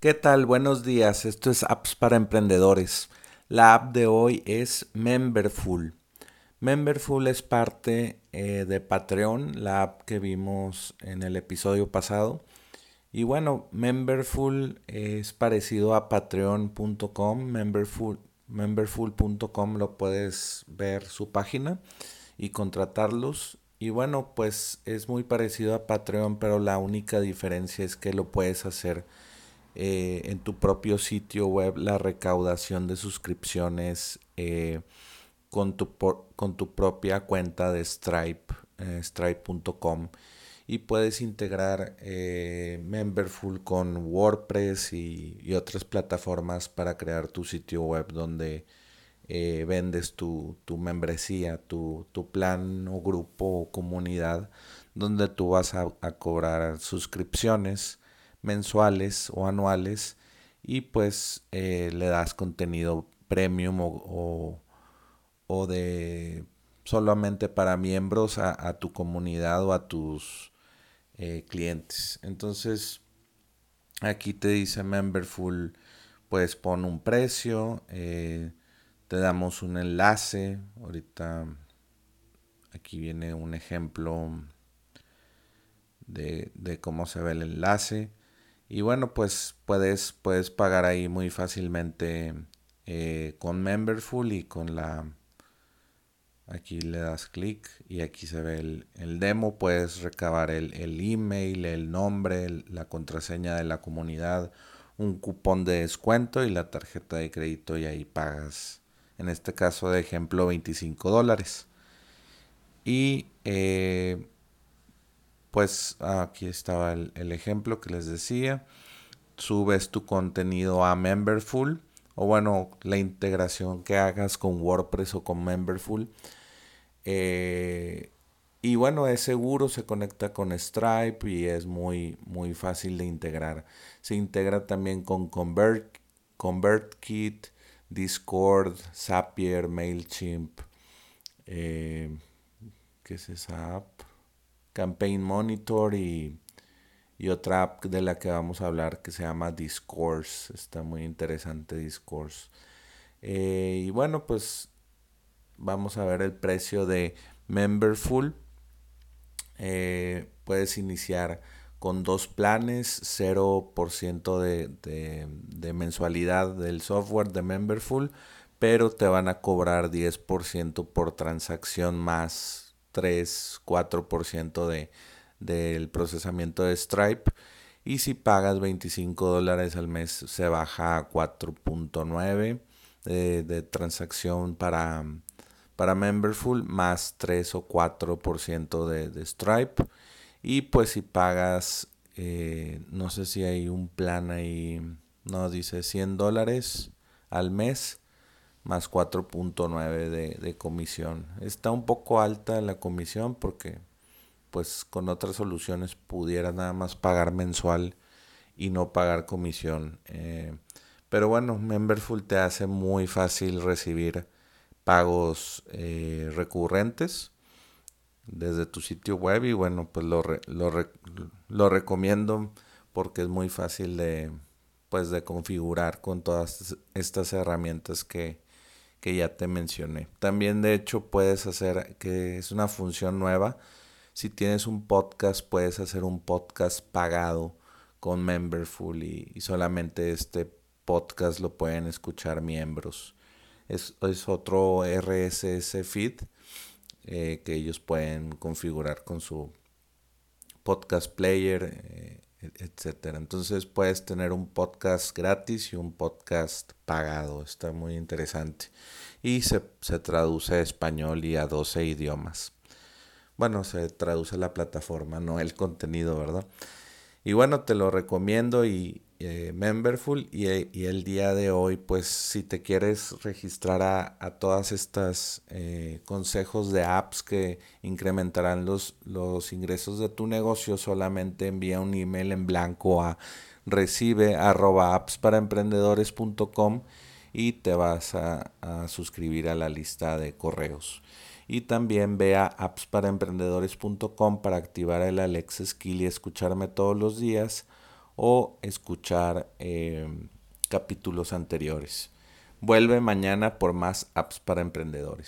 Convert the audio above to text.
¿Qué tal? Buenos días. Esto es Apps para Emprendedores. La app de hoy es Memberful. Memberful es parte eh, de Patreon, la app que vimos en el episodio pasado. Y bueno, Memberful es parecido a patreon.com, memberful, memberful.com lo puedes ver su página y contratarlos. Y bueno, pues es muy parecido a Patreon, pero la única diferencia es que lo puedes hacer eh, en tu propio sitio web la recaudación de suscripciones eh, con, tu con tu propia cuenta de Stripe, eh, stripe.com y puedes integrar Memberful con WordPress y, otras plataformas para crear tu sitio web donde vendes tu, membresía, tu, plan o grupo o comunidad donde tú vas a cobrar suscripciones mensuales o anuales y pues eh, le das contenido premium o, o, de solamente para miembros a, tu comunidad o a tus eh, clientes. Entonces aquí te dice Memberful, pues pon un precio, eh, te damos un enlace. Ahorita aquí viene un ejemplo de, de cómo se ve el enlace. Y bueno, pues puedes, puedes pagar ahí muy fácilmente eh, con Memberful y con la... Aquí le das clic y aquí se ve el, demo. Puedes recabar el, email, el nombre, la contraseña de la comunidad, un cupón de descuento y la tarjeta de crédito y ahí pagas, en este caso de ejemplo, 25 dólares. Y eh, pues aquí estaba el, ejemplo que les decía. Subes tu contenido a Memberful o bueno, la integración que hagas con WordPress o con Memberful. Eh, y bueno, es seguro, se conecta con Stripe y es muy, muy fácil de integrar. Se integra también con Convert, ConvertKit, Discord, Zapier, MailChimp. Eh, ¿Qué es esa app? Campaign Monitor y, otra app de la que vamos a hablar que se llama Discourse. Está muy interesante Discourse. Eh, y bueno, pues vamos a ver el precio de Memberful. Eh, puedes iniciar con dos planes, 0% de, de, de, mensualidad del software de Memberful, pero te van a cobrar 10% por transacción más 3, 4% de, del procesamiento de Stripe. Y si pagas 25 dólares al mes, se baja a 4.9 de, de, transacción para, para Memberful, más 3 o 4% de, de Stripe. Y pues si pagas, eh, no sé si hay un plan ahí, no dice 100 dólares al mes más 4.9 de, de comisión. Está un poco alta la comisión porque pues con otras soluciones pudiera nada más pagar mensual y no pagar comisión. Eh, pero bueno, Memberful te hace muy fácil recibir pagos eh, recurrentes desde tu sitio web y bueno, pues lo, lo, lo recomiendo porque es muy fácil de pues de configurar con todas estas herramientas que, que ya te mencioné. También de hecho puedes hacer, que es una función nueva, si tienes un podcast puedes hacer un podcast pagado con Memberful y, solamente este podcast lo pueden escuchar miembros. Es, otro RSS feed eh, que ellos pueden configurar con su podcast player. Eh, etcétera. Entonces puedes tener un podcast gratis y un podcast pagado. Está muy interesante. Y se, se traduce a español y a 12 idiomas. Bueno, se traduce la plataforma, no el contenido, ¿verdad? Y bueno, te lo recomiendo y, eh, Memberful y, el día de hoy, pues si te quieres registrar a, todas estas eh, consejos de apps que incrementarán los, ingresos de tu negocio, solamente envía un email en blanco a recibe arroba apps para emprendedores.com y te vas a, a suscribir a la lista de correos. Y también ve a appsparaemprendedores.com para activar el Alexa Skill y escucharme todos los días o escuchar em, capítulos anteriores. Vuelve mañana por más apps para emprendedores.